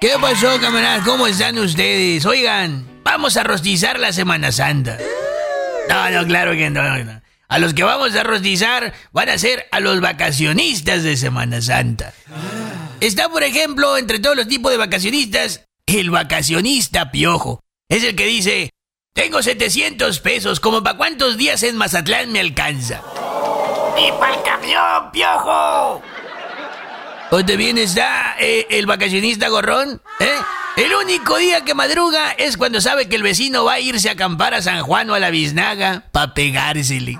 ¿Qué pasó, camaradas? ¿Cómo están ustedes? Oigan, vamos a rostizar la Semana Santa. No, no, claro que no. A los que vamos a rostizar van a ser a los vacacionistas de Semana Santa. Está, por ejemplo, entre todos los tipos de vacacionistas, el vacacionista piojo. Es el que dice, tengo 700 pesos, como para cuántos días en Mazatlán me alcanza. ¡Y para el camión, piojo! ¿O también está el vacacionista gorrón? ¿Eh? El único día que madruga es cuando sabe que el vecino va a irse a acampar a San Juan o a la Biznaga para pegársele.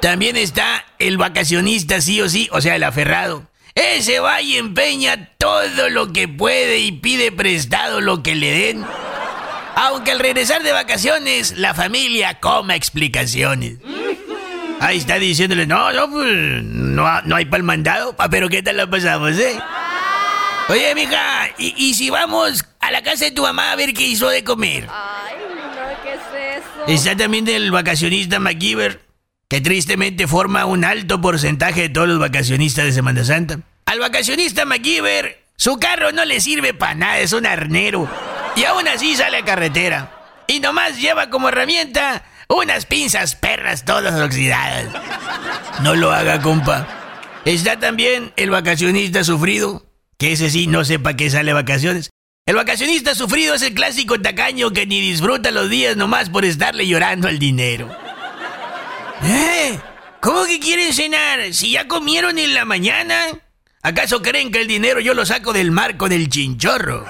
También está el vacacionista sí o sí, o sea, el aferrado. Ese va y empeña todo lo que puede y pide prestado lo que le den. Aunque al regresar de vacaciones la familia coma explicaciones. Ahí está diciéndole, no, no, pues, no, no hay para el mandado. Pero ¿qué tal lo pasamos, eh? Oye, mija, ¿y, ¿y, si vamos a la casa de tu mamá a ver qué hizo de comer? Ay, no, ¿qué es eso? Está también el vacacionista MacGyver, que tristemente forma un alto porcentaje de todos los vacacionistas de Semana Santa. Al vacacionista MacGyver, su carro no le sirve para nada, es un arnero. Y aún así sale a carretera. Y nomás lleva como herramienta unas pinzas perras todas oxidadas. No lo haga, compa. Está también el vacacionista sufrido, que ese sí no sé para qué sale vacaciones. El vacacionista sufrido es el clásico tacaño que ni disfruta los días nomás por estarle llorando al dinero. ¿Eh? ¿Cómo que quieren cenar? Si ya comieron en la mañana. ¿Acaso creen que el dinero yo lo saco del marco del chinchorro?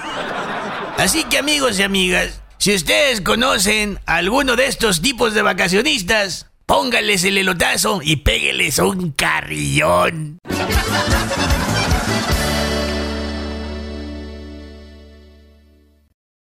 Así que amigos y amigas, si ustedes conocen a alguno de estos tipos de vacacionistas, pónganles el elotazo y pégueles un carrillón.